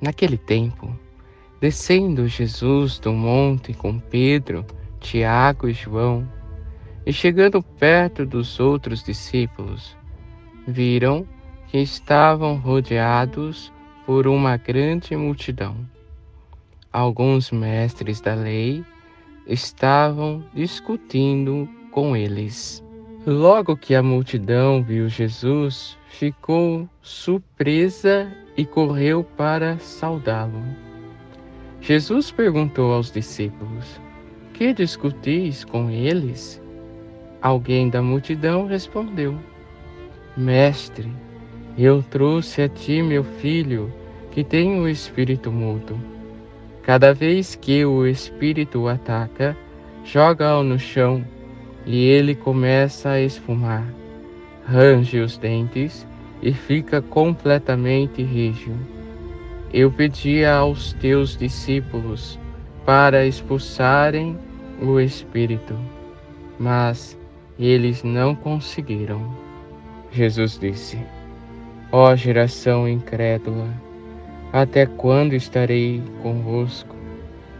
Naquele tempo, descendo Jesus do monte com Pedro, Tiago e João, e chegando perto dos outros discípulos, viram que estavam rodeados por uma grande multidão. Alguns mestres da lei estavam discutindo com eles. Logo que a multidão viu Jesus, ficou surpresa e correu para saudá-lo. Jesus perguntou aos discípulos: Que discutis com eles? Alguém da multidão respondeu: Mestre, eu trouxe a ti meu filho, que tem o espírito mudo. Cada vez que o espírito o ataca, joga-o no chão e ele começa a esfumar, range os dentes e fica completamente rígido. Eu pedia aos teus discípulos para expulsarem o espírito, mas eles não conseguiram. Jesus disse: Ó oh, geração incrédula, até quando estarei convosco?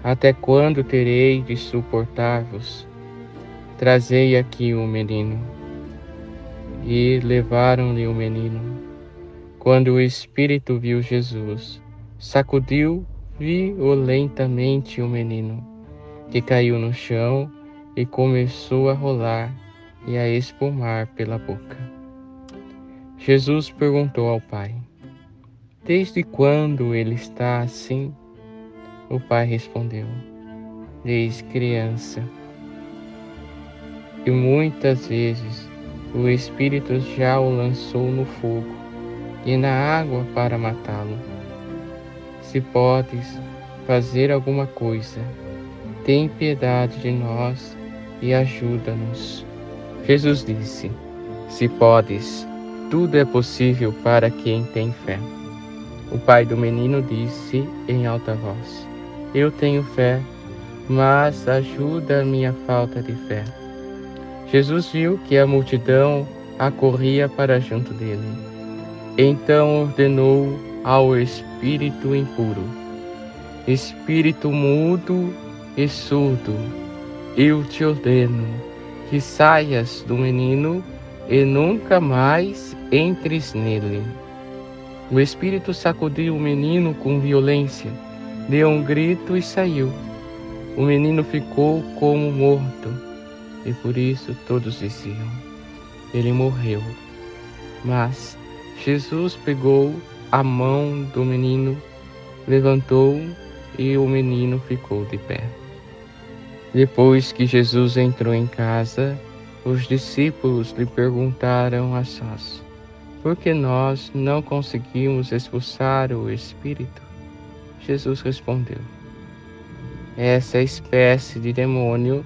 Até quando terei de suportar-vos? Trazei aqui o menino. E levaram-lhe o menino. Quando o espírito viu Jesus, sacudiu violentamente o menino, que caiu no chão e começou a rolar e a espumar pela boca. Jesus perguntou ao pai: Desde quando ele está assim? O pai respondeu: Desde criança e muitas vezes o Espírito já o lançou no fogo e na água para matá-lo. Se podes fazer alguma coisa, tem piedade de nós e ajuda-nos. Jesus disse: Se podes, tudo é possível para quem tem fé. O pai do menino disse em alta voz: Eu tenho fé, mas ajuda a minha falta de fé. Jesus viu que a multidão acorria para junto dele. Então ordenou ao espírito impuro: Espírito mudo e surdo, eu te ordeno que saias do menino e nunca mais entres nele. O espírito sacudiu o menino com violência, deu um grito e saiu. O menino ficou como morto e por isso todos diziam: Ele morreu. Mas Jesus pegou a mão do menino, levantou e o menino ficou de pé. Depois que Jesus entrou em casa, os discípulos lhe perguntaram a sós: Por que nós não conseguimos expulsar o espírito? Jesus respondeu: Essa espécie de demônio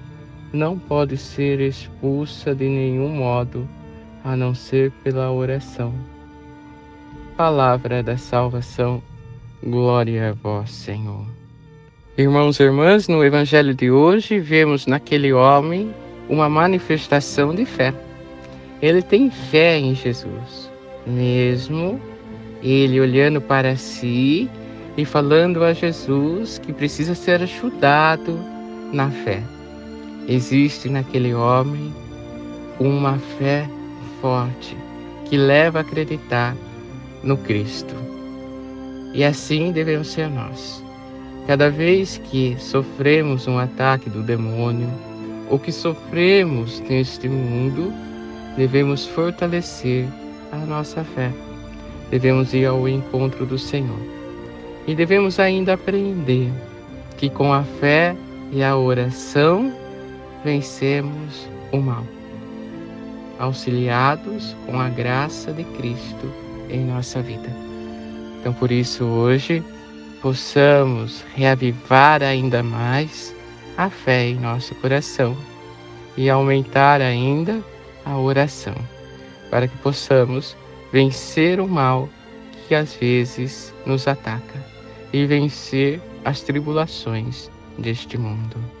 não pode ser expulsa de nenhum modo, a não ser pela oração. Palavra da salvação, glória a vós, Senhor. Irmãos e irmãs, no Evangelho de hoje, vemos naquele homem uma manifestação de fé. Ele tem fé em Jesus, mesmo ele olhando para si e falando a Jesus que precisa ser ajudado na fé. Existe naquele homem uma fé forte que leva a acreditar no Cristo. E assim devemos ser nós. Cada vez que sofremos um ataque do demônio, ou que sofremos neste mundo, devemos fortalecer a nossa fé. Devemos ir ao encontro do Senhor. E devemos ainda aprender que com a fé e a oração vencemos o mal, auxiliados com a graça de Cristo em nossa vida. Então, por isso, hoje, possamos reavivar ainda mais a fé em nosso coração e aumentar ainda a oração, para que possamos vencer o mal que às vezes nos ataca e vencer as tribulações deste mundo